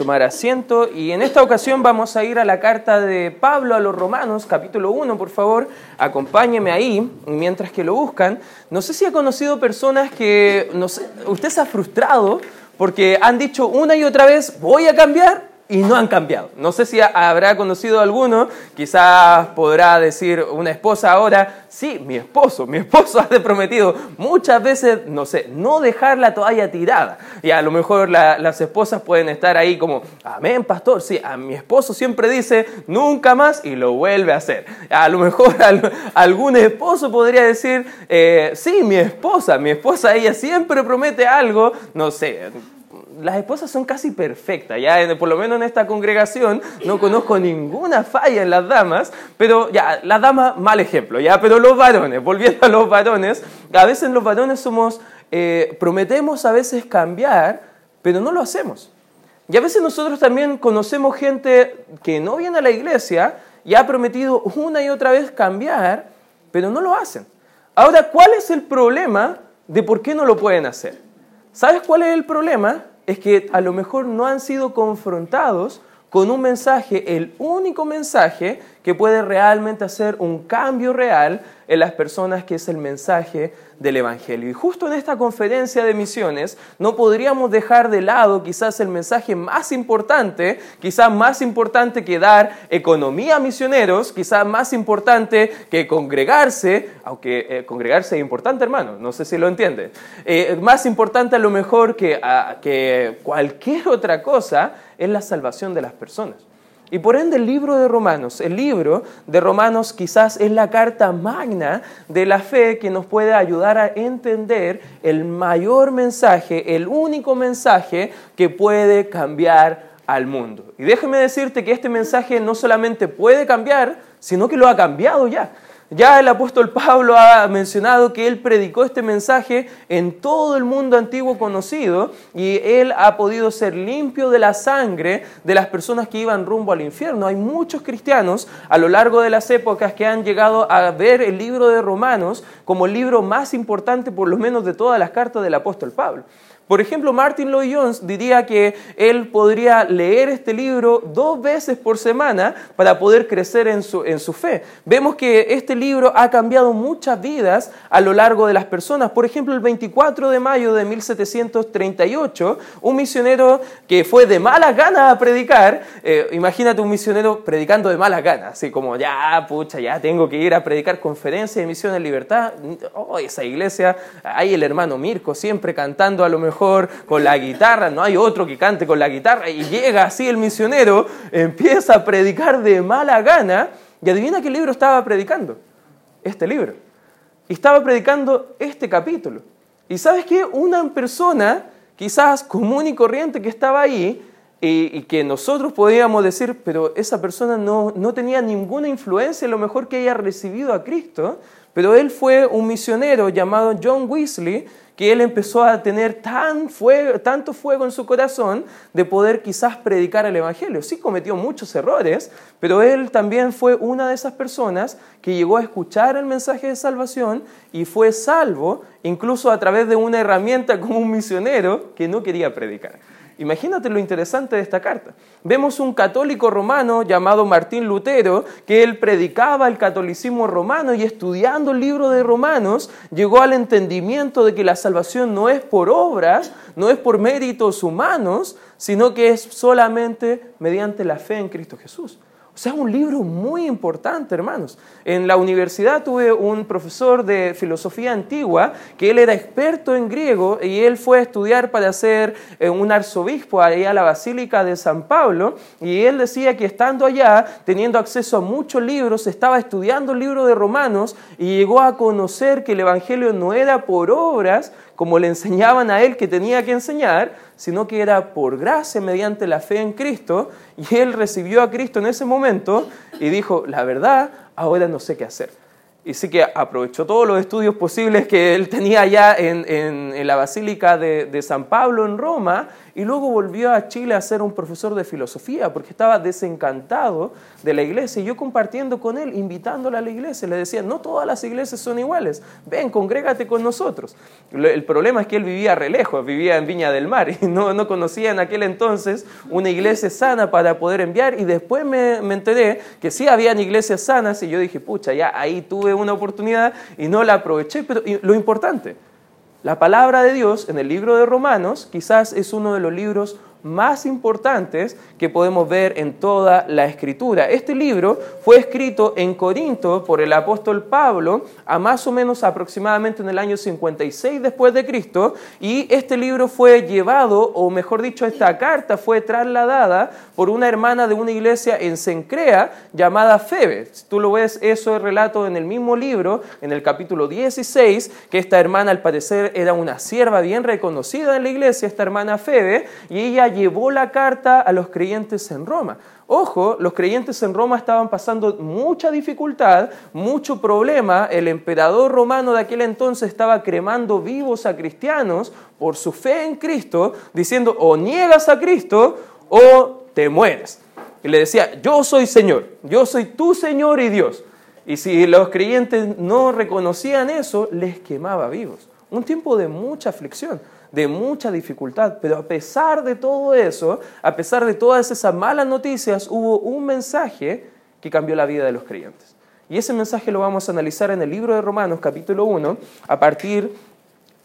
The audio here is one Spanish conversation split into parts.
tomar asiento y en esta ocasión vamos a ir a la carta de Pablo a los Romanos, capítulo 1, por favor, acompáñeme ahí mientras que lo buscan. No sé si ha conocido personas que no usted se ha frustrado porque han dicho una y otra vez, voy a cambiar y no han cambiado. No sé si habrá conocido alguno, quizás podrá decir una esposa ahora, sí, mi esposo, mi esposo ha prometido muchas veces, no sé, no dejar la toalla tirada. Y a lo mejor las esposas pueden estar ahí como, amén, pastor, sí, a mi esposo siempre dice nunca más y lo vuelve a hacer. A lo mejor algún esposo podría decir, eh, sí, mi esposa, mi esposa, ella siempre promete algo, no sé las esposas son casi perfectas, ya por lo menos en esta congregación no conozco ninguna falla en las damas, pero ya, las damas, mal ejemplo, ya, pero los varones, volviendo a los varones, a veces los varones somos, eh, prometemos a veces cambiar, pero no lo hacemos. Y a veces nosotros también conocemos gente que no viene a la iglesia y ha prometido una y otra vez cambiar, pero no lo hacen. Ahora, ¿cuál es el problema de por qué no lo pueden hacer? ¿Sabes cuál es el problema? Es que a lo mejor no han sido confrontados con un mensaje, el único mensaje que puede realmente hacer un cambio real en las personas, que es el mensaje del Evangelio. Y justo en esta conferencia de misiones no podríamos dejar de lado quizás el mensaje más importante, quizás más importante que dar economía a misioneros, quizás más importante que congregarse, aunque eh, congregarse es importante hermano, no sé si lo entiende, eh, más importante a lo mejor que, que cualquier otra cosa es la salvación de las personas. Y por ende el libro de Romanos, el libro de Romanos quizás es la carta magna de la fe que nos puede ayudar a entender el mayor mensaje, el único mensaje que puede cambiar al mundo. Y déjeme decirte que este mensaje no solamente puede cambiar, sino que lo ha cambiado ya. Ya el apóstol Pablo ha mencionado que él predicó este mensaje en todo el mundo antiguo conocido y él ha podido ser limpio de la sangre de las personas que iban rumbo al infierno. Hay muchos cristianos a lo largo de las épocas que han llegado a ver el libro de Romanos como el libro más importante por lo menos de todas las cartas del apóstol Pablo. Por ejemplo, Martin Lloyd Jones diría que él podría leer este libro dos veces por semana para poder crecer en su, en su fe. Vemos que este libro ha cambiado muchas vidas a lo largo de las personas. Por ejemplo, el 24 de mayo de 1738, un misionero que fue de malas ganas a predicar, eh, imagínate un misionero predicando de malas ganas, así como ya, pucha, ya tengo que ir a predicar conferencias de misión en libertad. Oh, esa iglesia, hay el hermano Mirko siempre cantando a lo mejor con la guitarra, no hay otro que cante con la guitarra, y llega así el misionero, empieza a predicar de mala gana, y adivina qué libro estaba predicando. Este libro. Y estaba predicando este capítulo. Y sabes qué? Una persona, quizás común y corriente que estaba ahí, y, que nosotros podíamos decir, pero esa persona no, no tenía ninguna influencia en lo mejor que haya recibido a Cristo, pero él fue un misionero llamado John Weasley, que él empezó a tener tan fuego, tanto fuego en su corazón de poder quizás predicar el Evangelio. Sí cometió muchos errores, pero él también fue una de esas personas que llegó a escuchar el mensaje de salvación y fue salvo incluso a través de una herramienta como un misionero que no quería predicar. Imagínate lo interesante de esta carta. Vemos un católico romano llamado Martín Lutero, que él predicaba el catolicismo romano y estudiando el libro de Romanos llegó al entendimiento de que la salvación no es por obras, no es por méritos humanos, sino que es solamente mediante la fe en Cristo Jesús. Sea, un libro muy importante, hermanos. En la universidad tuve un profesor de filosofía antigua que él era experto en griego y él fue a estudiar para ser eh, un arzobispo allá a la Basílica de San Pablo y él decía que estando allá, teniendo acceso a muchos libros, estaba estudiando el libro de Romanos y llegó a conocer que el Evangelio no era por obras, como le enseñaban a él que tenía que enseñar, sino que era por gracia mediante la fe en Cristo, y él recibió a Cristo en ese momento y dijo, la verdad, ahora no sé qué hacer. y sí que aprovechó todos los estudios posibles que él tenía ya en, la Basílica de, de, San Pablo en Roma y luego volvió a Chile a ser un profesor de filosofía porque estaba desencantado de la iglesia. Y yo compartiendo con él, invitándole a la iglesia, le decía, no todas las iglesias son iguales, ven, congrégate con nosotros. El problema es que él vivía re lejos, vivía en Viña del Mar y no, no conocía en aquel entonces una iglesia sana para poder enviar. Y después me, me enteré que sí habían iglesias sanas y yo dije, pucha, ya ahí tuve una oportunidad y no la aproveché, pero lo importante, la palabra de Dios en el libro de Romanos quizás es uno de los libros más importantes que podemos ver en toda la escritura. Este libro fue escrito en Corinto por el apóstol Pablo a más o menos aproximadamente en el año 56 después de Cristo y este libro fue llevado, o mejor dicho, esta carta fue trasladada por una hermana de una iglesia en Sencrea llamada Febe. Tú lo ves, eso es relato en el mismo libro, en el capítulo 16, que esta hermana al parecer era una sierva bien reconocida en la iglesia, esta hermana Febe, y ella llevó la carta a los creyentes en Roma. Ojo, los creyentes en Roma estaban pasando mucha dificultad, mucho problema. El emperador romano de aquel entonces estaba cremando vivos a cristianos por su fe en Cristo, diciendo o niegas a Cristo o te mueres. Y le decía, yo soy Señor, yo soy tu Señor y Dios. Y si los creyentes no reconocían eso, les quemaba vivos. Un tiempo de mucha aflicción de mucha dificultad, pero a pesar de todo eso, a pesar de todas esas malas noticias, hubo un mensaje que cambió la vida de los creyentes. Y ese mensaje lo vamos a analizar en el libro de Romanos capítulo 1, a partir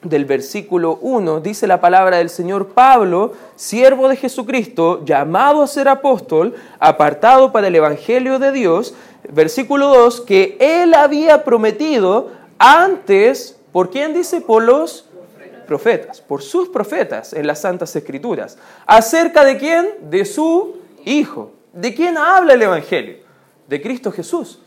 del versículo 1, dice la palabra del Señor Pablo, siervo de Jesucristo, llamado a ser apóstol, apartado para el Evangelio de Dios, versículo 2, que él había prometido antes, ¿por quién dice? Por los profetas, por sus profetas en las Santas Escrituras. ¿Acerca de quién? De su Hijo. ¿De quién habla el Evangelio? De Cristo Jesús.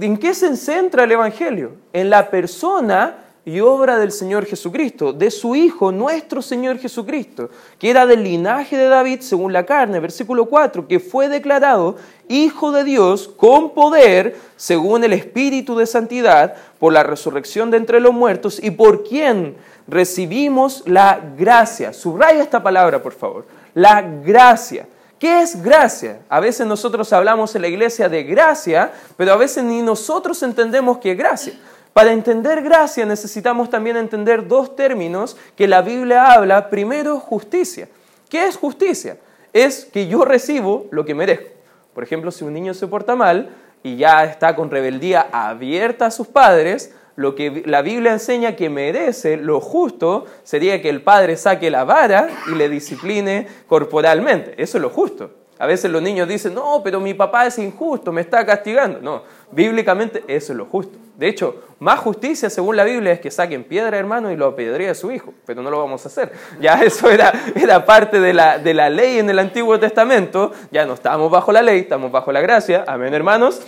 ¿En qué se centra el Evangelio? En la persona y obra del Señor Jesucristo, de su Hijo, nuestro Señor Jesucristo, que era del linaje de David según la carne, versículo 4, que fue declarado Hijo de Dios con poder según el Espíritu de Santidad por la resurrección de entre los muertos y por quien recibimos la gracia. Subraya esta palabra, por favor. La gracia. ¿Qué es gracia? A veces nosotros hablamos en la iglesia de gracia, pero a veces ni nosotros entendemos qué es gracia. Para entender gracia necesitamos también entender dos términos que la Biblia habla. Primero, justicia. ¿Qué es justicia? Es que yo recibo lo que merezco. Por ejemplo, si un niño se porta mal y ya está con rebeldía abierta a sus padres, lo que la Biblia enseña que merece, lo justo, sería que el padre saque la vara y le discipline corporalmente. Eso es lo justo. A veces los niños dicen, no, pero mi papá es injusto, me está castigando. No, bíblicamente eso es lo justo. De hecho, más justicia según la Biblia es que saquen piedra, hermano, y lo apedree a su hijo. Pero no lo vamos a hacer. Ya eso era, era parte de la, de la ley en el Antiguo Testamento. Ya no estamos bajo la ley, estamos bajo la gracia. Amén, hermanos.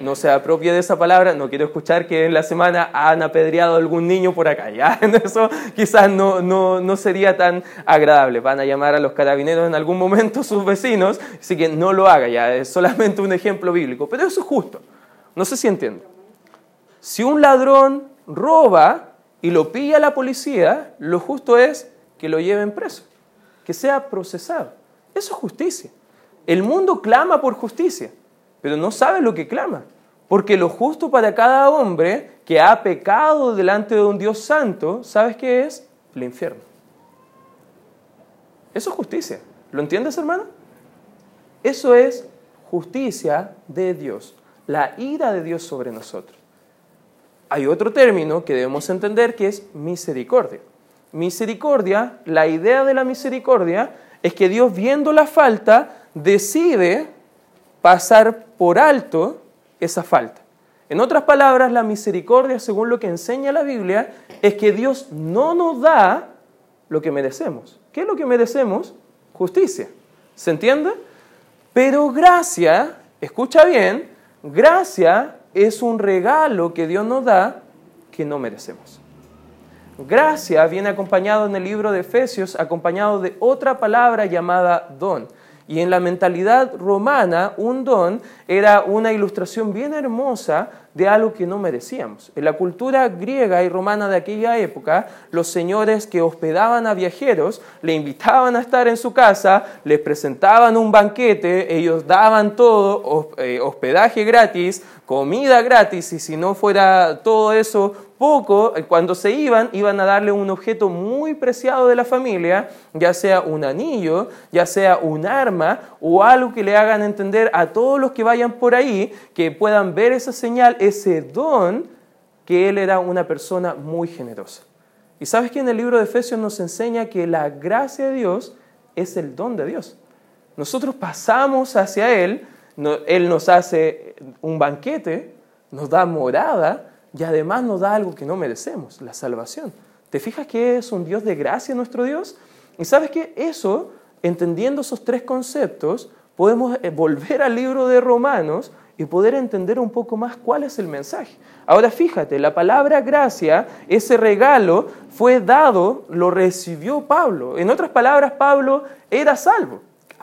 No se apropie de esa palabra. No quiero escuchar que en la semana han apedreado a algún niño por acá. Ya eso quizás no, no, no sería tan agradable. Van a llamar a los carabineros en algún momento sus vecinos. Así que no lo haga. Ya es solamente un ejemplo bíblico. Pero eso es justo. No sé si entiendo. Si un ladrón roba y lo pilla la policía, lo justo es que lo lleven preso, que sea procesado. Eso es justicia. El mundo clama por justicia, pero no sabe lo que clama, porque lo justo para cada hombre que ha pecado delante de un Dios santo, ¿sabes qué es? El infierno. Eso es justicia. ¿Lo entiendes, hermano? Eso es justicia de Dios, la ira de Dios sobre nosotros hay otro término que debemos entender que es misericordia. Misericordia, la idea de la misericordia es que Dios viendo la falta decide pasar por alto esa falta. En otras palabras, la misericordia, según lo que enseña la Biblia, es que Dios no nos da lo que merecemos. ¿Qué es lo que merecemos? Justicia. ¿Se entiende? Pero gracia, escucha bien, gracia es un regalo que Dios nos da que no merecemos. Gracia viene acompañado en el libro de Efesios, acompañado de otra palabra llamada don. Y en la mentalidad romana, un don era una ilustración bien hermosa de algo que no merecíamos. En la cultura griega y romana de aquella época, los señores que hospedaban a viajeros le invitaban a estar en su casa, les presentaban un banquete, ellos daban todo, eh, hospedaje gratis, comida gratis, y si no fuera todo eso poco, eh, cuando se iban, iban a darle un objeto muy preciado de la familia, ya sea un anillo, ya sea un arma o algo que le hagan entender a todos los que vayan por ahí, que puedan ver esa señal, ese don, que él era una persona muy generosa. Y sabes que en el libro de Efesios nos enseña que la gracia de Dios es el don de Dios. Nosotros pasamos hacia Él, Él nos hace un banquete, nos da morada, y además nos da algo que no merecemos, la salvación. ¿Te fijas que es un Dios de gracia nuestro Dios? Y sabes que eso, entendiendo esos tres conceptos, podemos eh, volver al libro de Romanos y poder entender un poco más cuál es el mensaje. Ahora fíjate, la palabra gracia, ese regalo fue dado, lo recibió Pablo. En otras palabras, Pablo era salvo.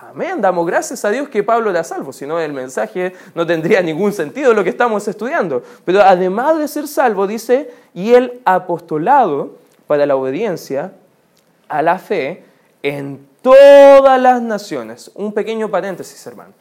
Amén, damos gracias a Dios que Pablo era salvo, si no el mensaje no tendría ningún sentido lo que estamos estudiando. Pero además de ser salvo, dice, y el apostolado para la obediencia a la fe en todas las naciones. Un pequeño paréntesis, hermano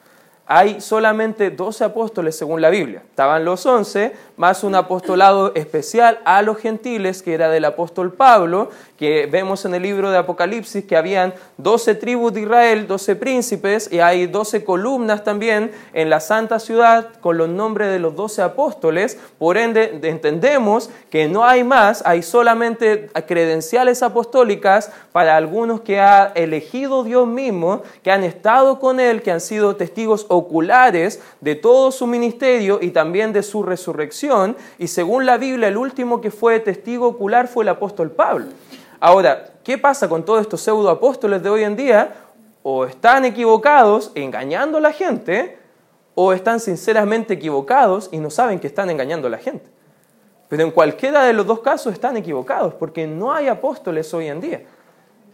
hay solamente 12 apóstoles según la Biblia. Estaban los 11, más un apostolado especial a los gentiles, que era del apóstol Pablo, que vemos en el libro de Apocalipsis que habían 12 tribus de Israel, 12 príncipes, y hay 12 columnas también en la santa ciudad con los nombres de los 12 apóstoles. Por ende, entendemos que no hay más, hay solamente credenciales apostólicas para algunos que ha elegido Dios mismo, que han estado con Él, que han sido testigos oculares de todo su ministerio y también de su resurrección. Y según la Biblia, el último que fue testigo ocular fue el apóstol Pablo. Ahora, ¿qué pasa con todos estos pseudo apóstoles de hoy en día? O están equivocados engañando a la gente, o están sinceramente equivocados y no saben que están engañando a la gente. Pero en cualquiera de los dos casos están equivocados, porque no hay apóstoles hoy en día.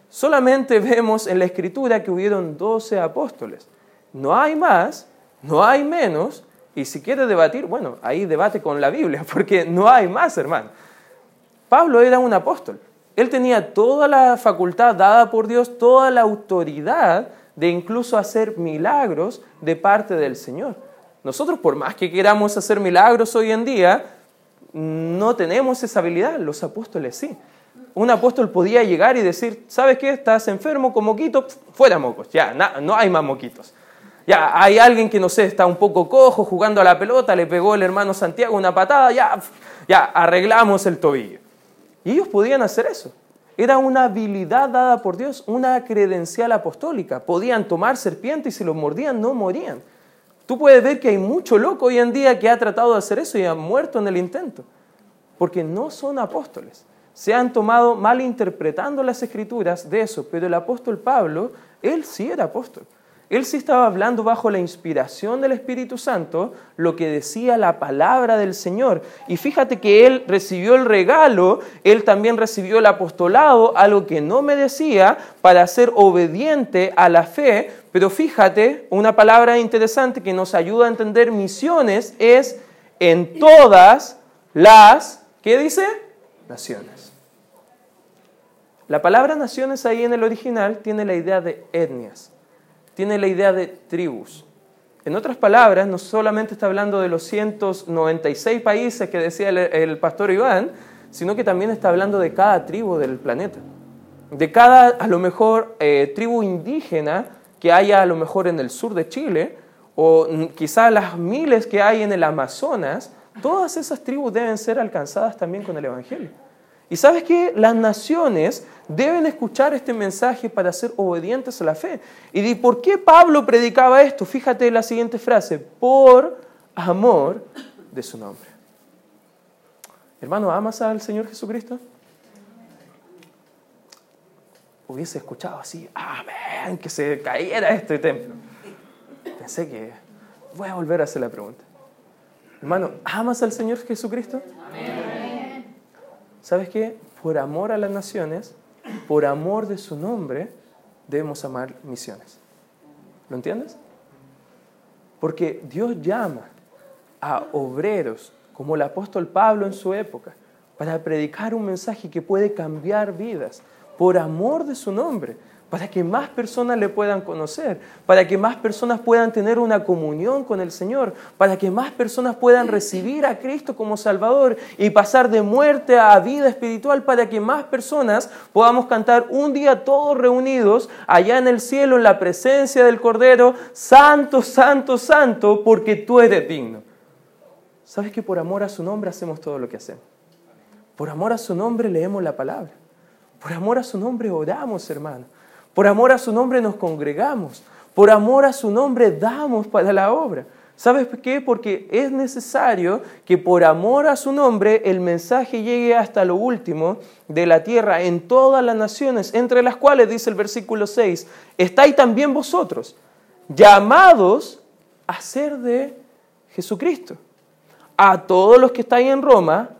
Solamente vemos en la escritura que hubieron doce apóstoles. No hay más, no hay menos, y si quiere debatir, bueno, ahí debate con la Biblia, porque no hay más, hermano. Pablo era un apóstol. Él tenía toda la facultad dada por Dios, toda la autoridad de incluso hacer milagros de parte del Señor. Nosotros, por más que queramos hacer milagros hoy en día, no tenemos esa habilidad. Los apóstoles sí. Un apóstol podía llegar y decir, ¿sabes qué? Estás enfermo con moquito, fuera mocos, ya, no hay más moquitos. Ya, hay alguien que no sé, está un poco cojo jugando a la pelota, le pegó el hermano Santiago una patada, ya, ya, arreglamos el tobillo. Y ellos podían hacer eso. Era una habilidad dada por Dios, una credencial apostólica. Podían tomar serpientes y si los mordían no morían. Tú puedes ver que hay mucho loco hoy en día que ha tratado de hacer eso y ha muerto en el intento. Porque no son apóstoles. Se han tomado malinterpretando las escrituras de eso. Pero el apóstol Pablo, él sí era apóstol. Él sí estaba hablando bajo la inspiración del Espíritu Santo lo que decía la palabra del Señor. Y fíjate que él recibió el regalo, él también recibió el apostolado, algo que no merecía, para ser obediente a la fe. Pero fíjate, una palabra interesante que nos ayuda a entender misiones es en todas las, ¿qué dice? Naciones. La palabra naciones ahí en el original tiene la idea de etnias tiene la idea de tribus. En otras palabras, no solamente está hablando de los 196 países que decía el, pastor Iván, sino que también está hablando de cada tribu del planeta. De cada, a lo mejor, eh, tribu indígena que haya a lo mejor en el sur de Chile, o quizá las miles que hay en el Amazonas, todas esas tribus deben ser alcanzadas también con el Evangelio. Y sabes que las naciones deben escuchar este mensaje para ser obedientes a la fe. ¿Y por qué Pablo predicaba esto? Fíjate la siguiente frase, por amor de su nombre. Hermano, ¿amas al Señor Jesucristo? Hubiese escuchado así, amén, que se cayera este templo. Pensé que voy a volver a hacer la pregunta. Hermano, ¿amas al Señor Jesucristo? Amén. ¿Sabes qué? Por amor a las naciones, por amor de su nombre, debemos amar misiones. ¿Lo entiendes? Porque Dios llama a obreros como el apóstol Pablo en su época para predicar un mensaje que puede cambiar vidas por amor de su nombre para que más personas le puedan conocer, para que más personas puedan tener una comunión con el Señor, para que más personas puedan recibir a Cristo como Salvador y pasar de muerte a vida espiritual, para que más personas podamos cantar un día todos reunidos allá en el cielo en la presencia del Cordero, Santo, Santo, Santo, porque tú eres digno. ¿Sabes que por amor a su nombre hacemos todo lo que hacemos? Por amor a su nombre leemos la palabra. Por amor a su nombre oramos, hermano. Por amor a su nombre nos congregamos. Por amor a su nombre damos para la obra. ¿Sabes por qué? Porque es necesario que por amor a su nombre el mensaje llegue hasta lo último de la tierra en todas las naciones, entre las cuales, dice el versículo 6, estáis también vosotros, llamados a ser de Jesucristo. A todos los que estáis en Roma,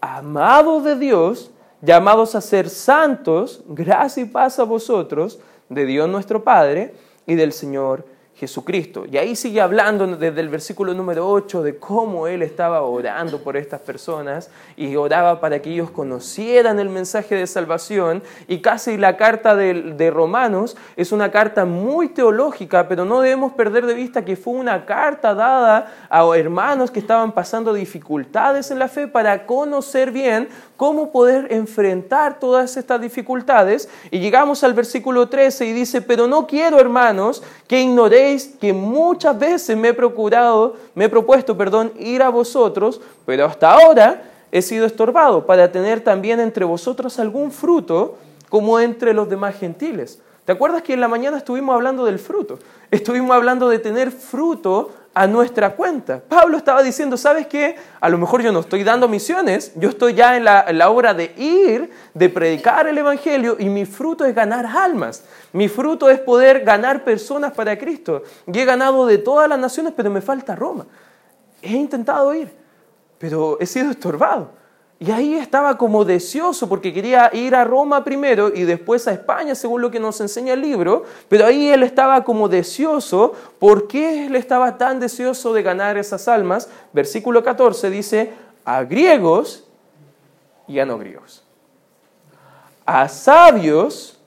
amados de Dios, llamados a ser santos, gracia y paz a vosotros, de Dios nuestro Padre y del Señor Jesucristo. Y ahí sigue hablando desde el versículo número 8 de cómo él estaba orando por estas personas y oraba para que ellos conocieran el mensaje de salvación. Y casi la carta de, de, Romanos es una carta muy teológica, pero no debemos perder de vista que fue una carta dada a hermanos que estaban pasando dificultades en la fe para conocer bien cómo poder enfrentar todas estas dificultades. Y llegamos al versículo 13 y dice, pero no quiero, hermanos, que ignoréis que muchas veces me he procurado, me he propuesto, perdón, ir a vosotros, pero hasta ahora he sido estorbado para tener también entre vosotros algún fruto como entre los demás gentiles. ¿Te acuerdas que en la mañana estuvimos hablando del fruto? Estuvimos hablando de tener fruto a nuestra cuenta. Pablo estaba diciendo, ¿sabes qué? A lo mejor yo no estoy dando misiones, yo estoy ya en la, en obra de ir, de predicar el Evangelio y mi fruto es ganar almas. Mi fruto es poder ganar personas para Cristo. Y he ganado de todas las naciones, pero me falta Roma. He intentado ir, pero he sido estorbado. Y ahí estaba como deseoso porque quería ir a Roma primero y después a España, según lo que nos enseña el libro. Pero ahí él estaba como deseoso. ¿Por qué él estaba tan deseoso de ganar esas almas? Versículo 14 dice, a griegos y a no griegos. A sabios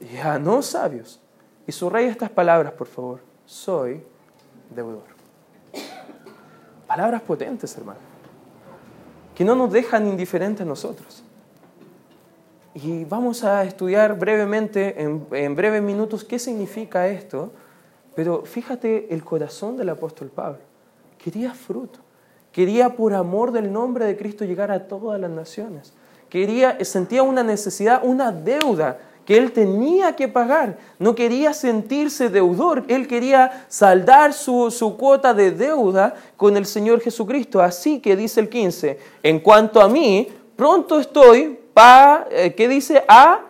y a no sabios. Y subraya estas palabras, por favor. Soy deudor. Palabras potentes, hermano que no nos dejan indiferentes a nosotros. Y vamos a estudiar brevemente, en, breves minutos, qué significa esto. Pero fíjate el corazón del apóstol Pablo. Quería fruto. Quería por amor del nombre de Cristo llegar a todas las naciones. Quería, sentía una necesidad, una deuda que él tenía que pagar. No quería sentirse deudor, él quería saldar su, cuota de deuda con el Señor Jesucristo. Así que dice el 15, en cuanto a mí, pronto estoy para, eh, ¿qué dice? A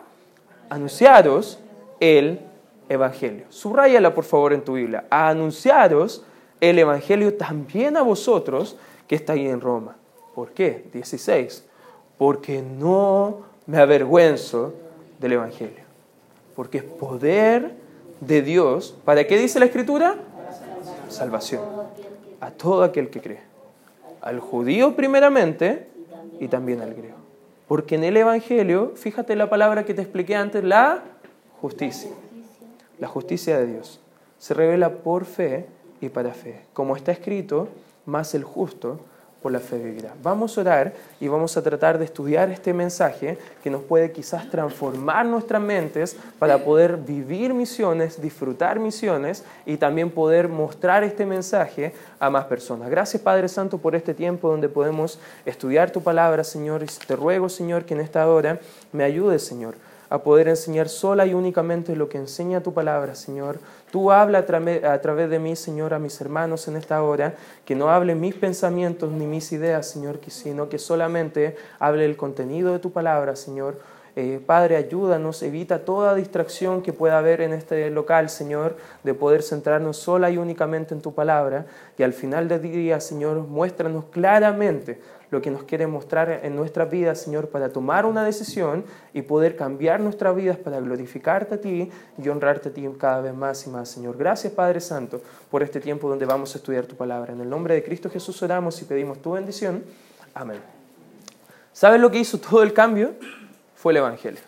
anunciaros el Evangelio. Subrayala por favor en tu Biblia. A anunciaros el Evangelio también a vosotros que estáis en Roma. ¿Por qué? 16. Porque no me avergüenzo del Evangelio. Porque es poder de Dios. ¿Para qué dice la Escritura? Salvación. A todo aquel que cree. Al judío primeramente y también al griego. Porque en el Evangelio, fíjate la palabra que te expliqué antes, la justicia. La justicia de Dios. Se revela por fe y para fe. Como está escrito, más el justo por la fe vivirá. Vamos a orar y vamos a tratar de estudiar este mensaje que nos puede quizás transformar nuestras mentes para poder vivir misiones, disfrutar misiones y también poder mostrar este mensaje a más personas. Gracias Padre Santo por este tiempo donde podemos estudiar tu palabra, Señor. Y te ruego, Señor, que en esta hora me ayudes, Señor a poder enseñar sola y únicamente lo que enseña tu palabra, Señor. Tú habla a, través de mí, Señor, a mis hermanos en esta hora, que no hable mis pensamientos ni mis ideas, Señor, sino que solamente hable el contenido de tu palabra, Señor. Eh, Padre, ayúdanos, evita toda distracción que pueda haber en este local, Señor, de poder centrarnos sola y únicamente en tu palabra. Y al final del día, Señor, muéstranos claramente lo que nos quiere mostrar en nuestra vida, Señor, para tomar una decisión y poder cambiar nuestras vidas para glorificarte a ti y honrarte a ti cada vez más y más, Señor. Gracias, Padre Santo, por este tiempo donde vamos a estudiar tu palabra. En el nombre de Cristo Jesús oramos y pedimos tu bendición. Amén. ¿Sabes lo que hizo todo el cambio? Fue el Evangelio.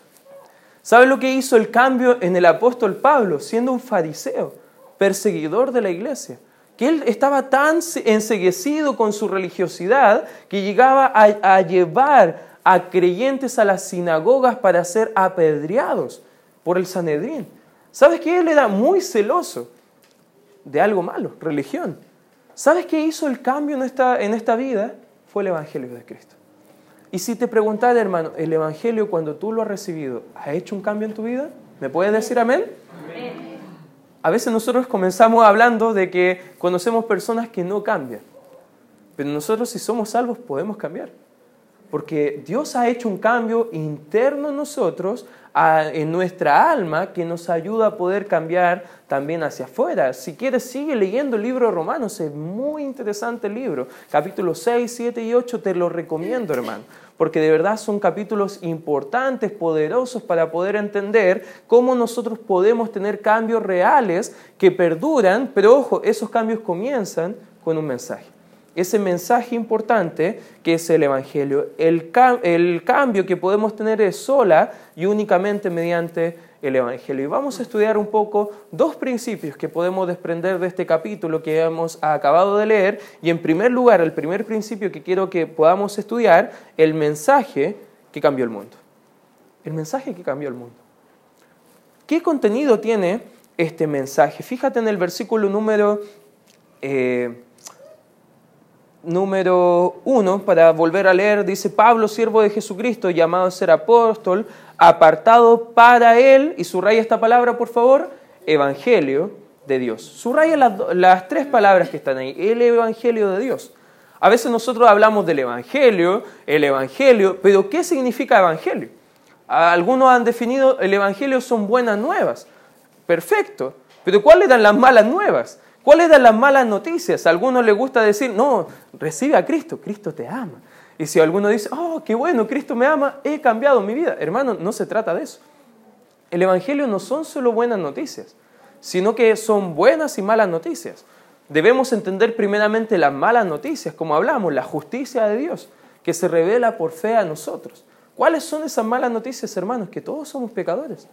¿Sabes lo que hizo el cambio en el apóstol Pablo, siendo un fariseo, perseguidor de la iglesia? Que él estaba tan enseguecido con su religiosidad que llegaba a, llevar a creyentes a las sinagogas para ser apedreados por el Sanedrín. ¿Sabes que él era muy celoso de algo malo, religión? ¿Sabes qué hizo el cambio en esta, en esta vida? Fue el Evangelio de Cristo. Y si te preguntara, hermano, ¿el Evangelio cuando tú lo has recibido ha hecho un cambio en tu vida? ¿Me puedes decir amén? amén. A veces nosotros comenzamos hablando de que conocemos personas que no cambian, pero nosotros si somos salvos podemos cambiar, porque Dios ha hecho un cambio interno en nosotros, en nuestra alma, que nos ayuda a poder cambiar también hacia afuera. Si quieres, sigue leyendo el libro de Romanos, es muy interesante el libro. Capítulos 6, 7 y 8 te lo recomiendo, hermano porque de verdad son capítulos importantes, poderosos para poder entender cómo nosotros podemos tener cambios reales que perduran, pero ojo, esos cambios comienzan con un mensaje. Ese mensaje importante que es el Evangelio. El, el cambio que podemos tener es sola y únicamente mediante el Evangelio. Y vamos a estudiar un poco dos principios que podemos desprender de este capítulo que hemos acabado de leer. Y en primer lugar, el primer principio que quiero que podamos estudiar, el mensaje que cambió el mundo. El mensaje que cambió el mundo. ¿Qué contenido tiene este mensaje? Fíjate en el versículo número... Eh, número uno, para volver a leer, dice Pablo, siervo de Jesucristo, llamado a ser apóstol, apartado para él, y subraya esta palabra, por favor, evangelio de Dios. Subraya las, las tres palabras que están ahí, el evangelio de Dios. A veces nosotros hablamos del evangelio, el evangelio, pero ¿qué significa evangelio? Algunos han definido el evangelio son buenas nuevas. Perfecto. Pero ¿cuáles eran las malas nuevas? ¿Cuáles eran las malas noticias? A algunos les gusta decir, no, recibe a Cristo, Cristo te ama. Y si alguno dice, oh, qué bueno, Cristo me ama, he cambiado mi vida. Hermano, no se trata de eso. El Evangelio no son solo buenas noticias, sino que son buenas y malas noticias. Debemos entender primeramente las malas noticias, como hablamos, la justicia de Dios, que se revela por fe a nosotros. ¿Cuáles son esas malas noticias, hermanos? Que todos somos pecadores,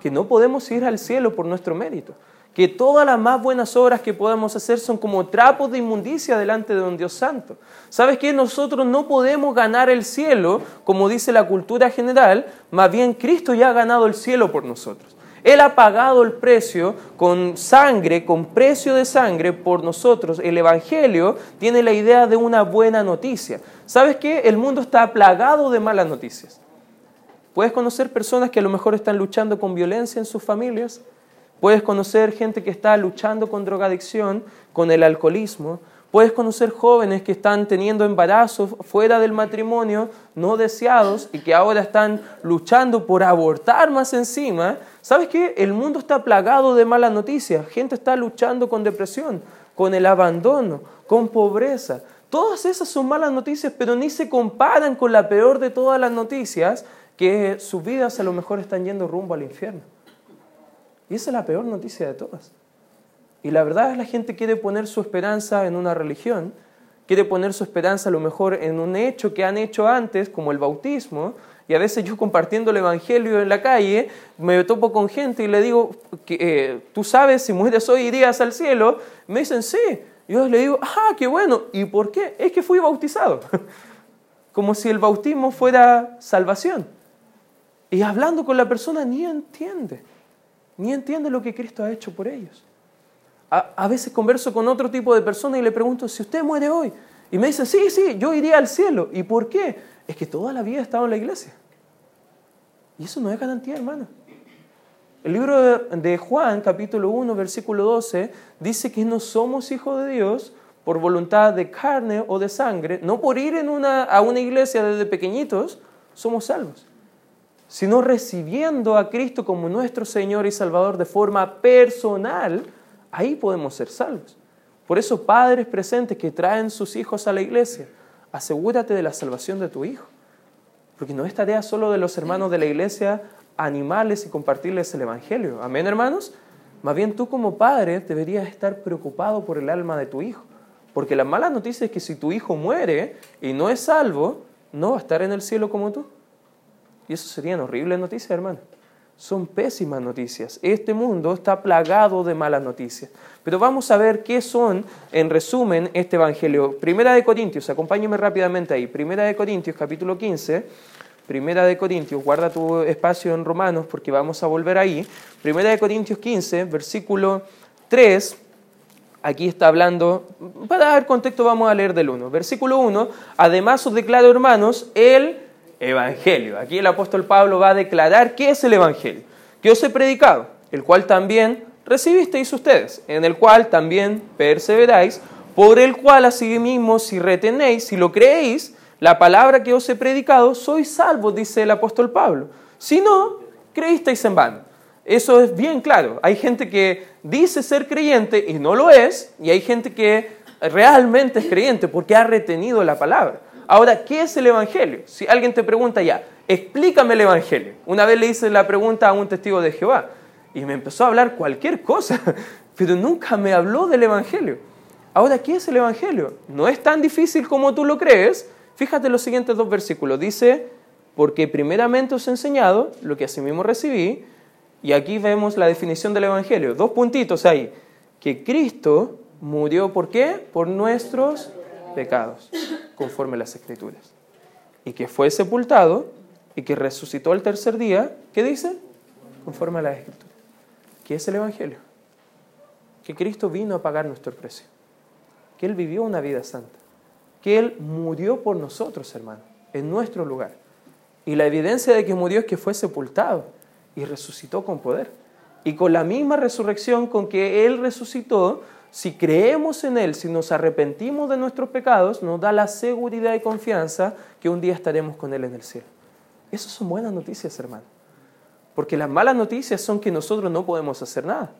que no podemos ir al cielo por nuestro mérito, que todas las más buenas obras que podamos hacer son como trapos de inmundicia delante de un Dios santo. ¿Sabes qué? Nosotros no podemos ganar el cielo, como dice la cultura general, más bien Cristo ya ha ganado el cielo por nosotros. Él ha pagado el precio con sangre, con precio de sangre por nosotros. El Evangelio tiene la idea de una buena noticia. ¿Sabes qué? El mundo está plagado de malas noticias. Puedes conocer personas que a lo mejor están luchando con violencia en sus familias, Puedes conocer gente que está luchando con drogadicción, con el alcoholismo. Puedes conocer jóvenes que están teniendo embarazos fuera del matrimonio, no deseados, y que ahora están luchando por abortar más encima. ¿Sabes qué? El mundo está plagado de malas noticias. Gente está luchando con depresión, con el abandono, con pobreza. Todas esas son malas noticias, pero ni se comparan con la peor de todas las noticias, que sus vidas a lo mejor están yendo rumbo al infierno. Y esa es la peor noticia de todas. Y la verdad es la gente quiere poner su esperanza en una religión, quiere poner su esperanza a lo mejor en un hecho que han hecho antes, como el bautismo, y a veces yo compartiendo el Evangelio en la calle, me topo con gente y le digo, que, eh, ¿tú sabes si mueres hoy irías al cielo? Me dicen, sí. Yo le digo, ah, qué bueno. ¿Y por qué? Es que fui bautizado. Como si el bautismo fuera salvación. Y hablando con la persona ni entiende ni entiende lo que Cristo ha hecho por ellos. A, veces converso con otro tipo de persona y le pregunto, si usted muere hoy, y me dice, sí, sí, yo iría al cielo. ¿Y por qué? Es que toda la vida he estado en la iglesia. Y eso no es garantía, hermano. El libro de Juan, capítulo 1, versículo 12, dice que no somos hijos de Dios por voluntad de carne o de sangre, no por ir en una, a una iglesia desde pequeñitos, somos salvos. Sino recibiendo a Cristo como nuestro Señor y Salvador de forma personal, ahí podemos ser salvos. Por eso, padres presentes que traen sus hijos a la iglesia, asegúrate de la salvación de tu hijo. Porque no es tarea solo de los hermanos de la iglesia animales y compartirles el Evangelio. Amén, hermanos. Más bien tú como padre deberías estar preocupado por el alma de tu hijo. Porque la mala noticia es que si tu hijo muere y no es salvo, no va a estar en el cielo como tú. Y eso serían horribles noticias, hermano. Son pésimas noticias. Este mundo está plagado de malas noticias. Pero vamos a ver qué son, en resumen, este Evangelio. Primera de Corintios, acompáñeme rápidamente ahí. Primera de Corintios, capítulo 15. Primera de Corintios, guarda tu espacio en Romanos porque vamos a volver ahí. Primera de Corintios 15, versículo 3. Aquí está hablando, para dar contexto vamos a leer del 1. Versículo 1, además os declaro hermanos el Evangelio. Aquí el apóstol Pablo va a declarar qué es el Evangelio, que os he predicado, el cual también recibisteis ustedes, en el cual también perseveráis, por el cual asimismo si retenéis, si lo creéis, la palabra que os he predicado, sois salvos, dice el apóstol Pablo. Si no, creísteis en vano. Eso es bien claro. Hay gente que dice ser creyente y no lo es, y hay gente que realmente es creyente porque ha retenido la palabra. Ahora, ¿qué es el Evangelio? Si alguien te pregunta ya, explícame el Evangelio. Una vez le hice la pregunta a un testigo de Jehová y me empezó a hablar cualquier cosa, pero nunca me habló del Evangelio. Ahora, ¿qué es el Evangelio? No es tan difícil como tú lo crees. Fíjate los siguientes dos versículos. Dice, porque primeramente os he enseñado lo que asimismo recibí, y aquí vemos la definición del Evangelio. Dos puntitos ahí. Que Cristo murió, ¿por qué? Por nuestros pecados, conforme a las Escrituras. Y que fue sepultado y que resucitó el tercer día, ¿qué dice? Conforme a las Escrituras. ¿Qué es el Evangelio? Que Cristo vino a pagar nuestro precio. Que Él vivió una vida santa. Que Él murió por nosotros, hermano, en nuestro lugar. Y la evidencia de que murió es que fue sepultado y resucitó con poder. Y con la misma resurrección con que Él resucitó, si creemos en Él, si nos arrepentimos de nuestros pecados, nos da la seguridad y confianza que un día estaremos con Él en el cielo. Esas son buenas noticias, hermano. Porque las malas noticias son que nosotros no podemos hacer nada.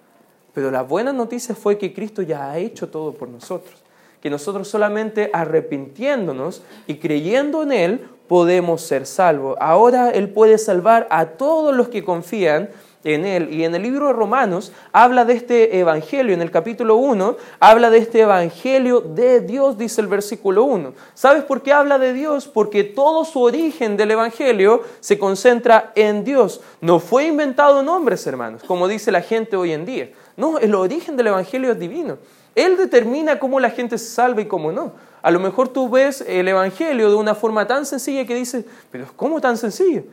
Pero la buena noticia fue que Cristo ya ha hecho todo por nosotros. Que nosotros solamente arrepintiéndonos y creyendo en Él podemos ser salvos. Ahora Él puede salvar a todos los que confían en él. Y en el libro de Romanos habla de este evangelio, en el capítulo 1, habla de este evangelio de Dios, dice el versículo 1. ¿Sabes por qué habla de Dios? Porque todo su origen del evangelio se concentra en Dios. No fue inventado en hombres, hermanos, como dice la gente hoy en día. No, el origen del evangelio es divino. Él determina cómo la gente se salva y cómo no. A lo mejor tú ves el Evangelio de una forma tan sencilla que dices, pero ¿cómo tan sencillo?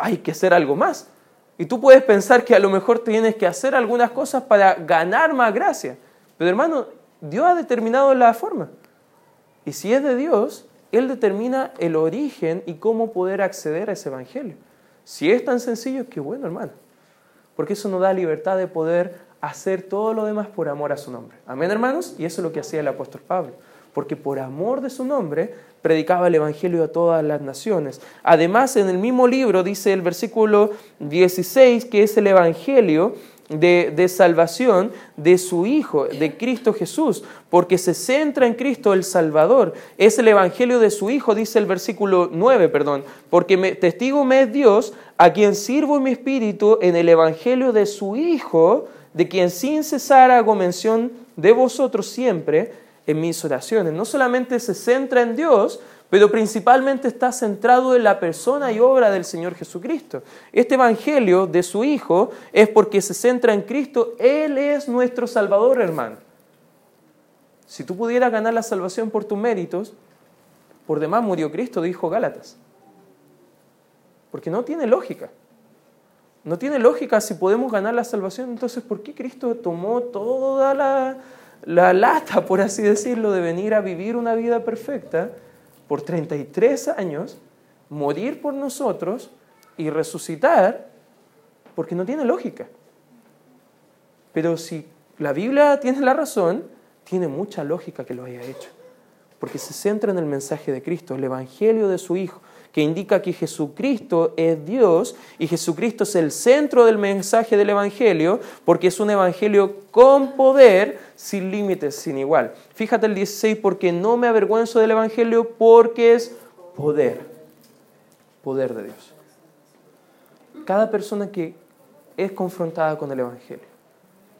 Hay que hacer algo más. Y tú puedes pensar que a lo mejor tienes que hacer algunas cosas para ganar más gracia. Pero hermano, Dios ha determinado la forma. Y si es de Dios, Él determina el origen y cómo poder acceder a ese Evangelio. Si es tan sencillo, qué bueno, hermano. Porque eso nos da libertad de poder hacer todo lo demás por amor a su nombre. Amén, hermanos. Y eso es lo que hacía el apóstol Pablo. Porque por amor de su nombre predicaba el Evangelio a todas las naciones. Además, en el mismo libro dice el versículo 16 que es el Evangelio de, de, salvación de su Hijo, de Cristo Jesús, porque se centra en Cristo el Salvador. Es el Evangelio de su Hijo, dice el versículo 9, perdón, porque me, testigo me es Dios, a quien sirvo mi espíritu en el Evangelio de su Hijo, de quien sin cesar hago mención de vosotros siempre en mis oraciones. No solamente se centra en Dios, pero principalmente está centrado en la persona y obra del Señor Jesucristo. Este Evangelio de su Hijo es porque se centra en Cristo. Él es nuestro Salvador, hermano. Si tú pudieras ganar la salvación por tus méritos, por demás murió Cristo, dijo Gálatas. Porque no tiene lógica. No tiene lógica si podemos ganar la salvación, entonces ¿por qué Cristo tomó toda la, la lata, por así decirlo, de venir a vivir una vida perfecta por 33 años, morir por nosotros y resucitar, porque no tiene lógica. Pero si la Biblia tiene la razón, tiene mucha lógica que lo haya hecho, porque se centra en el mensaje de Cristo, el Evangelio de su Hijo, que indica que Jesucristo es Dios y Jesucristo es el centro del mensaje del Evangelio, porque es un Evangelio con poder, sin límites, sin igual. Fíjate el 16, porque no me avergüenzo del Evangelio, porque es poder, poder de Dios. Cada persona que es confrontada con el Evangelio,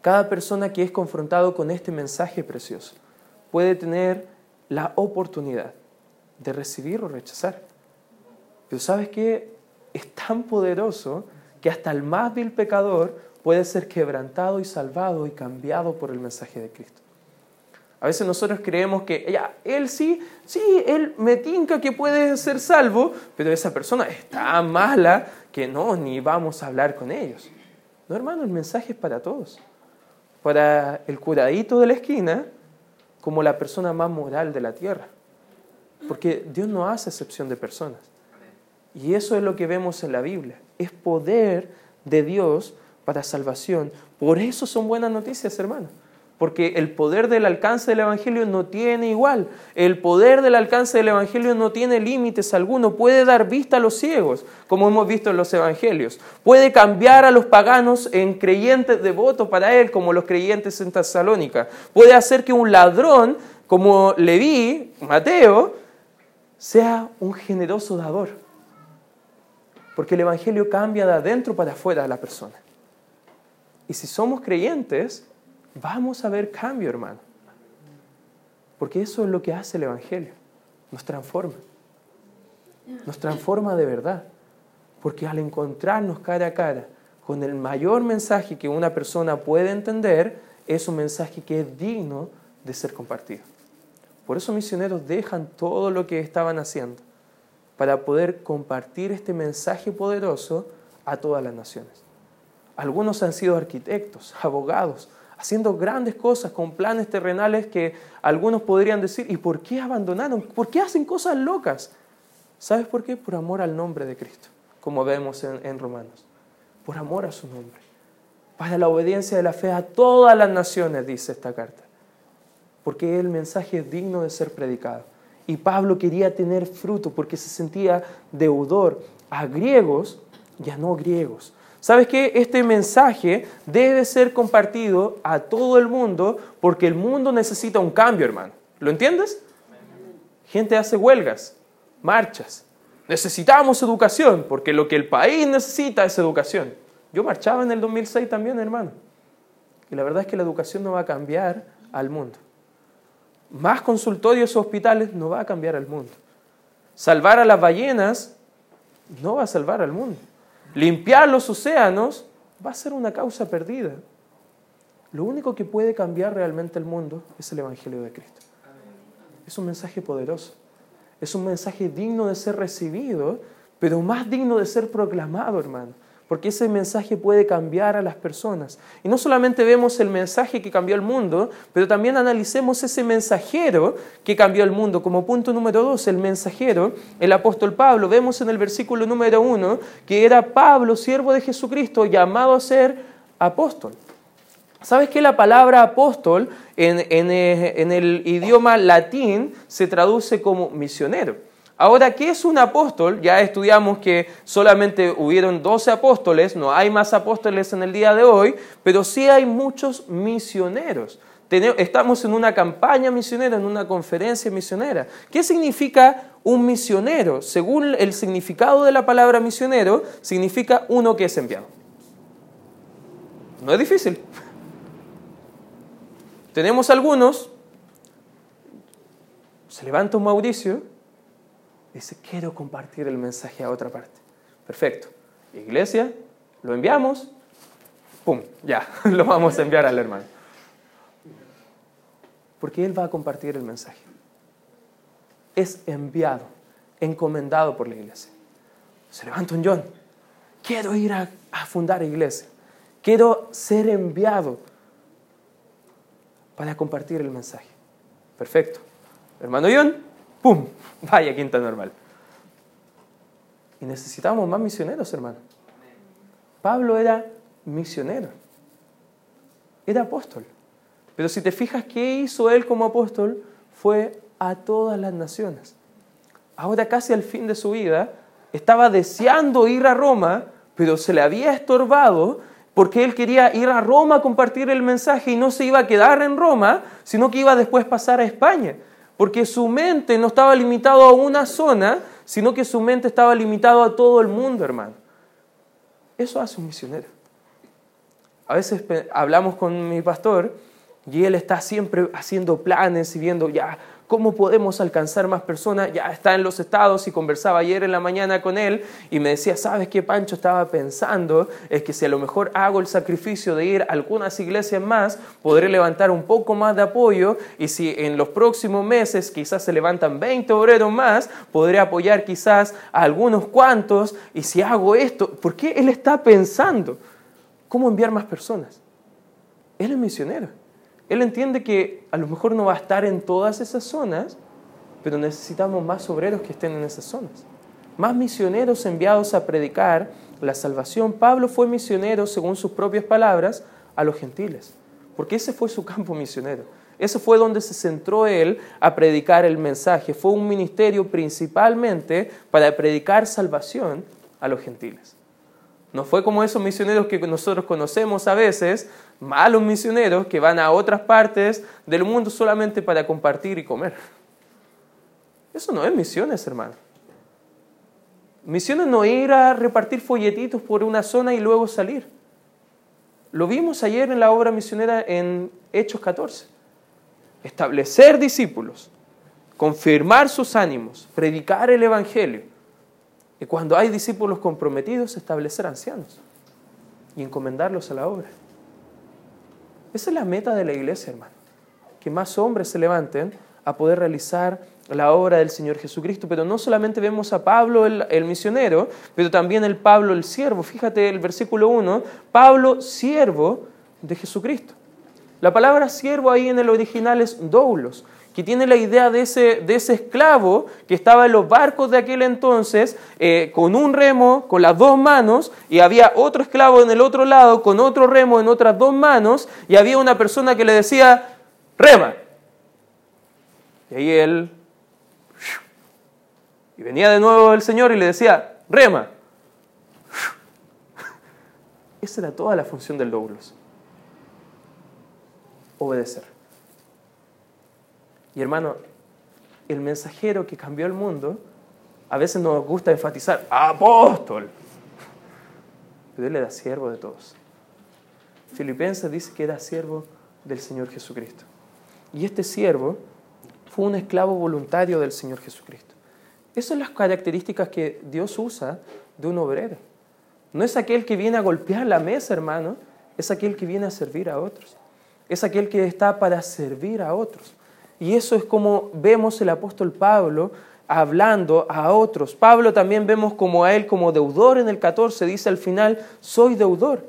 cada persona que es confrontado con este mensaje precioso, puede tener la oportunidad de recibir o rechazar. Pero sabes que es tan poderoso que hasta el más vil pecador puede ser quebrantado y salvado y cambiado por el mensaje de Cristo. A veces nosotros creemos que ya, él sí, sí, él me tinca que puede ser salvo, pero esa persona es tan mala que no, ni vamos a hablar con ellos. No, hermano, el mensaje es para todos. Para el curadito de la esquina, como la persona más moral de la tierra. Porque Dios no hace excepción de personas. Y eso es lo que vemos en la Biblia. Es poder de Dios para salvación. Por eso son buenas noticias, hermano. Porque el poder del alcance del Evangelio no tiene igual. El poder del alcance del Evangelio no tiene límites alguno. Puede dar vista a los ciegos, como hemos visto en los Evangelios. Puede cambiar a los paganos en creyentes devotos para Él, como los creyentes en Tesalónica. Puede hacer que un ladrón, como Leví, Mateo, sea un generoso dador. Porque el Evangelio cambia de adentro para afuera de la persona. Y si somos creyentes, vamos a ver cambio, hermano. Porque eso es lo que hace el Evangelio. Nos transforma. Nos transforma de verdad. Porque al encontrarnos cara a cara con el mayor mensaje que una persona puede entender, es un mensaje que es digno de ser compartido. Por eso misioneros dejan todo lo que estaban haciendo para poder compartir este mensaje poderoso a todas las naciones. Algunos han sido arquitectos, abogados, haciendo grandes cosas con planes terrenales que algunos podrían decir, ¿y por qué abandonaron? ¿Por qué hacen cosas locas? ¿Sabes por qué? Por amor al nombre de Cristo, como vemos en, Romanos. Por amor a su nombre. Para la obediencia de la fe a todas las naciones, dice esta carta. Porque el mensaje es digno de ser predicado. Y Pablo quería tener fruto porque se sentía deudor a griegos y a no griegos, ¿Sabes qué? Este mensaje debe ser compartido a todo el mundo porque el mundo necesita un cambio, hermano. ¿Lo entiendes? Gente hace huelgas, marchas. Necesitamos educación porque lo que el país necesita es educación. Yo marchaba en el 2006 también, hermano. Y la verdad es que la educación no va a cambiar al mundo. Más consultorios o hospitales no va a cambiar al mundo. Salvar a las ballenas no va a salvar al mundo limpiar los océanos, va a ser una causa perdida. Lo único que puede cambiar realmente el mundo es el Evangelio de Cristo. Es un mensaje poderoso. Es un mensaje digno de ser recibido, pero más digno de ser proclamado, hermano porque ese mensaje puede cambiar a las personas. Y no solamente vemos el mensaje que cambió el mundo, pero también analicemos ese mensajero que cambió el mundo. Como punto número dos, el mensajero, el apóstol Pablo. Vemos en el versículo número uno que era Pablo, siervo de Jesucristo, llamado a ser apóstol. ¿Sabes que la palabra apóstol en, en el idioma latín se traduce como misionero? Ahora, ¿qué es un apóstol? Ya estudiamos que solamente hubieron 12 apóstoles, no hay más apóstoles en el día de hoy, pero sí hay muchos misioneros. Estamos en una campaña misionera, en una conferencia misionera. ¿Qué significa un misionero? Según el significado de la palabra misionero, significa uno que es enviado. No es difícil. Tenemos algunos, se levanta un Mauricio, dice, quiero compartir el mensaje a otra parte. Perfecto. Iglesia, lo enviamos, ¡pum! Ya, lo vamos a enviar al hermano. Porque él va a compartir el mensaje. Es enviado, encomendado por la iglesia. Se levanta un John. Quiero ir a, fundar iglesia. Quiero ser enviado para compartir el mensaje. Perfecto. Hermano John, ¡pum! Vaya quinta normal. Y necesitamos más misioneros, hermano. Pablo era misionero, era apóstol. Pero si te fijas, ¿qué hizo él como apóstol? Fue a todas las naciones. Ahora casi al fin de su vida, estaba deseando ir a Roma, pero se le había estorbado porque él quería ir a Roma a compartir el mensaje y no se iba a quedar en Roma, sino que iba a después pasar a España, porque su mente no estaba limitado a una zona, sino que su mente estaba limitado a todo el mundo, hermano. Eso hace un misionero. A veces hablamos con mi pastor y él está siempre haciendo planes y viendo, ya, ¿Cómo podemos alcanzar más personas? Ya está en los estados y conversaba ayer en la mañana con él y me decía, ¿sabes qué, Pancho? Estaba pensando, es que si a lo mejor hago el sacrificio de ir a algunas iglesias más, podré levantar un poco más de apoyo y si en los próximos meses quizás se levantan 20 obreros más, podré apoyar quizás a algunos cuantos y si hago esto, ¿por qué él está pensando? ¿Cómo enviar más personas? Él es misionero. Él entiende que a lo mejor no va a estar en todas esas zonas, pero necesitamos más obreros que estén en esas zonas. Más misioneros enviados a predicar la salvación. Pablo fue misionero, según sus propias palabras, a los gentiles, porque ese fue su campo misionero. Ese fue donde se centró él a predicar el mensaje. Fue un ministerio principalmente para predicar salvación a los gentiles. No fue como esos misioneros que nosotros conocemos a veces, malos misioneros que van a otras partes del mundo solamente para compartir y comer. Eso no es misiones, hermano. Misiones no ir a repartir folletitos por una zona y luego salir. Lo vimos ayer en la obra misionera en Hechos 14. Establecer discípulos, confirmar sus ánimos, predicar el Evangelio. Y cuando hay discípulos comprometidos, establecer ancianos y encomendarlos a la obra. Esa es la meta de la iglesia, hermano. Que más hombres se levanten a poder realizar la obra del Señor Jesucristo. Pero no solamente vemos a Pablo el, misionero, pero también el Pablo el siervo. Fíjate el versículo 1, Pablo siervo de Jesucristo. La palabra siervo ahí en el original es doulos, que tiene la idea de ese, de ese esclavo que estaba en los barcos de aquel entonces eh, con un remo, con las dos manos, y había otro esclavo en el otro lado con otro remo en otras dos manos, y había una persona que le decía, rema. Y ahí él... Y venía de nuevo el Señor y le decía, rema. Esa era toda la función del logros. Obedecer. Y hermano, el mensajero que cambió el mundo, a veces nos gusta enfatizar, apóstol. Pero él era siervo de todos. Filipenses dice que era siervo del Señor Jesucristo. Y este siervo fue un esclavo voluntario del Señor Jesucristo. Esas son las características que Dios usa de un obrero. No es aquel que viene a golpear la mesa, hermano, es aquel que viene a servir a otros. Es aquel que está para servir a otros. Y eso es como vemos el apóstol Pablo hablando a otros. Pablo también vemos como a él como deudor en el 14, dice al final, soy deudor.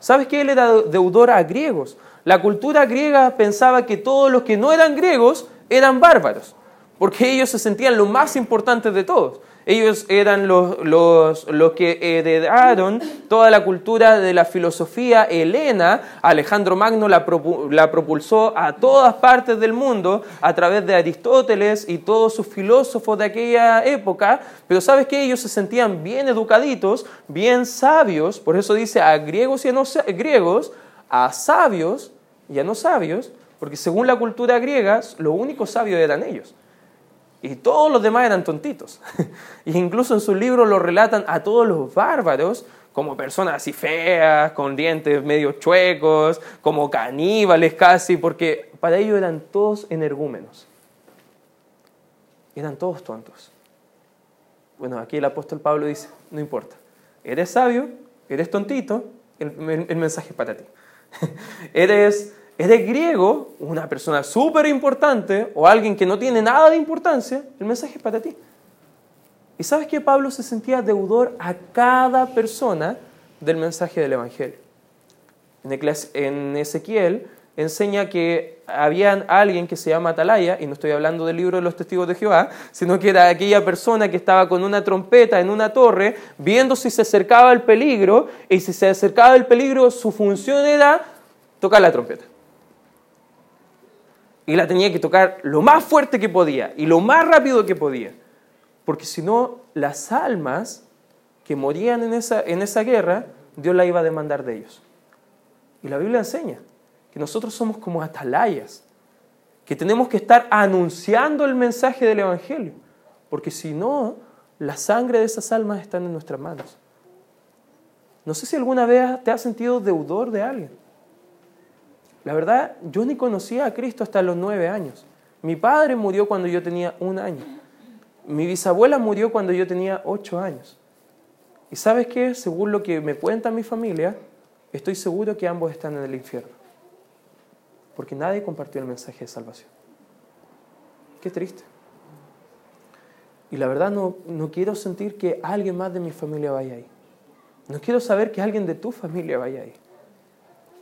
¿Sabes que él era deudor a griegos? La cultura griega pensaba que todos los que no eran griegos eran bárbaros, porque ellos se sentían lo más importante de todos. Ellos eran los, los, los, que heredaron toda la cultura de la filosofía helena. Alejandro Magno la, propulsó a todas partes del mundo a través de Aristóteles y todos sus filósofos de aquella época. Pero sabes que ellos se sentían bien educaditos, bien sabios. Por eso dice a griegos y a no griegos, a sabios y a no sabios, porque según la cultura griega, lo único sabio eran ellos. Y todos los demás eran tontitos. y incluso en su libro lo relatan a todos los bárbaros como personas así feas, con dientes medio chuecos, como caníbales casi, porque para ellos eran todos energúmenos. Eran todos tontos. Bueno, aquí el apóstol Pablo dice, no importa, eres sabio, eres tontito, el, el mensaje es para ti. eres eres griego, una persona súper importante o alguien que no tiene nada de importancia, el mensaje es para ti. Y sabes que Pablo se sentía deudor a cada persona del mensaje del Evangelio. En Ezequiel enseña que había alguien que se llama Atalaya, y no estoy hablando del libro de los testigos de Jehová, sino que era aquella persona que estaba con una trompeta en una torre, viendo si se acercaba el peligro, y si se acercaba el peligro, su función era tocar la trompeta y la tenía que tocar lo más fuerte que podía y lo más rápido que podía, porque si no las almas que morían en esa, en esa guerra, Dios la iba a demandar de ellos. Y la Biblia enseña que nosotros somos como atalayas, que tenemos que estar anunciando el mensaje del Evangelio, porque si no, la sangre de esas almas está en nuestras manos. No sé si alguna vez te has sentido deudor de alguien. La verdad, yo ni conocía a Cristo hasta los nueve años. Mi padre murió cuando yo tenía un año. Mi bisabuela murió cuando yo tenía ocho años. Y sabes qué, según lo que me cuenta mi familia, estoy seguro que ambos están en el infierno. Porque nadie compartió el mensaje de salvación. Qué triste. Y la verdad no, no quiero sentir que alguien más de mi familia vaya ahí. No quiero saber que alguien de tu familia vaya ahí.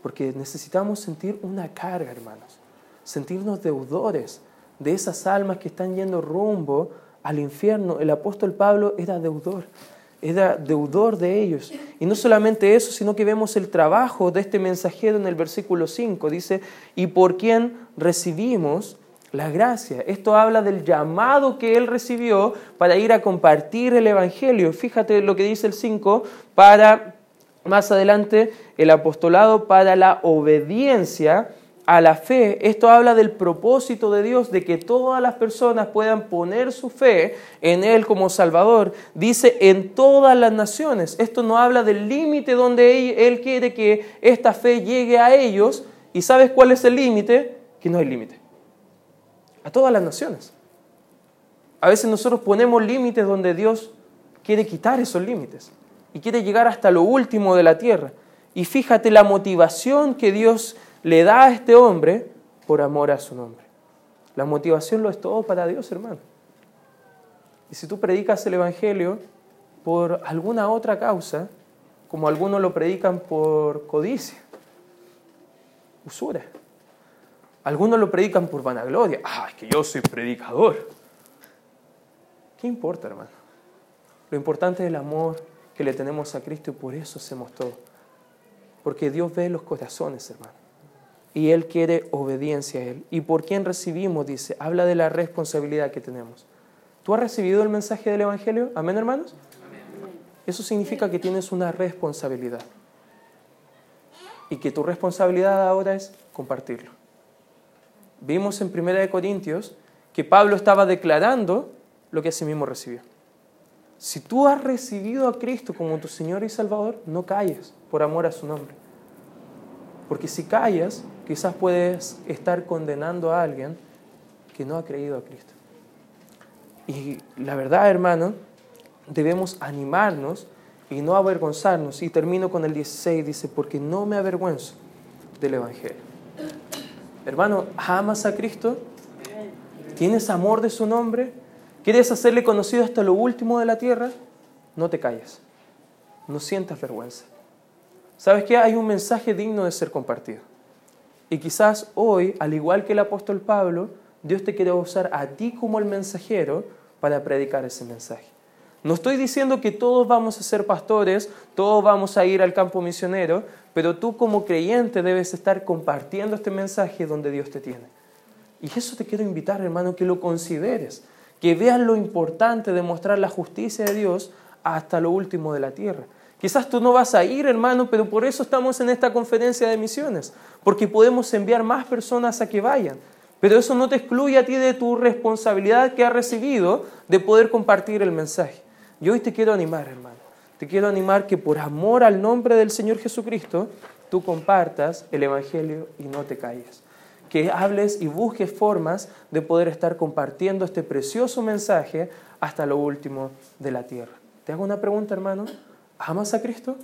Porque necesitamos sentir una carga, hermanos. Sentirnos deudores de esas almas que están yendo rumbo al infierno. El apóstol Pablo era deudor, era deudor de ellos. Y no solamente eso, sino que vemos el trabajo de este mensajero en el versículo 5. Dice, y por quien recibimos la gracia. Esto habla del llamado que él recibió para ir a compartir el Evangelio. Fíjate lo que dice el 5, para más adelante el apostolado para la obediencia a la fe. Esto habla del propósito de Dios de que todas las personas puedan poner su fe en Él como Salvador. Dice en todas las naciones. Esto no habla del límite donde Él quiere que esta fe llegue a ellos. ¿Y sabes cuál es el límite? Que no hay límite. A todas las naciones. A veces nosotros ponemos límites donde Dios quiere quitar esos límites y quiere llegar hasta lo último de la tierra. Y fíjate la motivación que Dios le da a este hombre por amor a su nombre. La motivación lo es todo para Dios, hermano. Y si tú predicas el Evangelio por alguna otra causa, como algunos lo predican por codicia, usura. Algunos lo predican por vanagloria. Ah, es que yo soy predicador. ¿Qué importa, hermano? Lo importante es el amor que le tenemos a Cristo y por eso hacemos todo. Porque Dios ve los corazones, hermano. Y Él quiere obediencia a Él. ¿Y por quién recibimos? Dice, habla de la responsabilidad que tenemos. ¿Tú has recibido el mensaje del Evangelio? Amén, hermanos. Eso significa que tienes una responsabilidad. Y que tu responsabilidad ahora es compartirlo. Vimos en 1 Corintios que Pablo estaba declarando lo que sí mismo recibió. Si tú has recibido a Cristo como tu Señor y Salvador, no calles por amor a su nombre. Porque si callas, quizás puedes estar condenando a alguien que no ha creído a Cristo. Y la verdad, hermano, debemos animarnos y no avergonzarnos. Y termino con el 16, dice, porque no me avergüenzo del Evangelio. Hermano, ¿amas a Cristo? ¿Tienes amor de su nombre? ¿Quieres hacerle conocido hasta lo último de la tierra? No te calles. No sientas vergüenza. ¿Sabes qué? Hay un mensaje digno de ser compartido. Y quizás hoy, al igual que el apóstol Pablo, Dios te quiere usar a ti como el mensajero para predicar ese mensaje. No estoy diciendo que todos vamos a ser pastores, todos vamos a ir al campo misionero, pero tú como creyente debes estar compartiendo este mensaje donde Dios te tiene. Y eso te quiero invitar, hermano, que lo consideres que vean lo importante de mostrar la justicia de Dios hasta lo último de la tierra. Quizás tú no vas a ir, hermano, pero por eso estamos en esta conferencia de misiones, porque podemos enviar más personas a que vayan. Pero eso no te excluye a ti de tu responsabilidad que has recibido de poder compartir el mensaje. Yo hoy te quiero animar, hermano. Te quiero animar que por amor al nombre del Señor Jesucristo, tú compartas el Evangelio y no te calles que hables y busques formas de poder estar compartiendo este precioso mensaje hasta lo último de la tierra. Te hago una pregunta, hermano. ¿Amas a Cristo?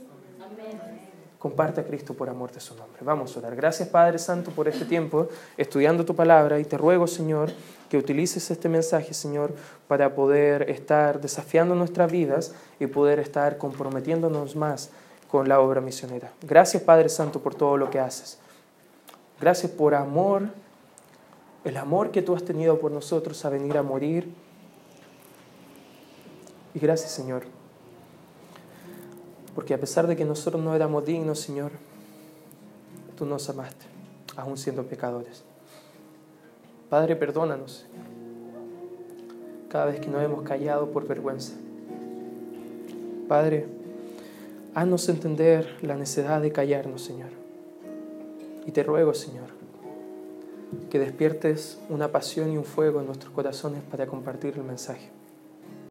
Comparte a Cristo por amor de su nombre. Vamos a orar. Gracias, Padre Santo, por este tiempo estudiando tu palabra y te ruego, Señor, que utilices este mensaje, Señor, para poder estar desafiando nuestras vidas y poder estar comprometiéndonos más con la obra misionera. Gracias, Padre Santo, por todo lo que haces. Gracias por amor, el amor que tú has tenido por nosotros a venir a morir. Y gracias, Señor, porque a pesar de que nosotros no éramos dignos, Señor, tú nos amaste, aún siendo pecadores. Padre, perdónanos cada vez que nos hemos callado por vergüenza. Padre, haznos entender la necesidad de callarnos, Señor. Y te ruego, Señor, que despiertes una pasión y un fuego en nuestros corazones para compartir el mensaje.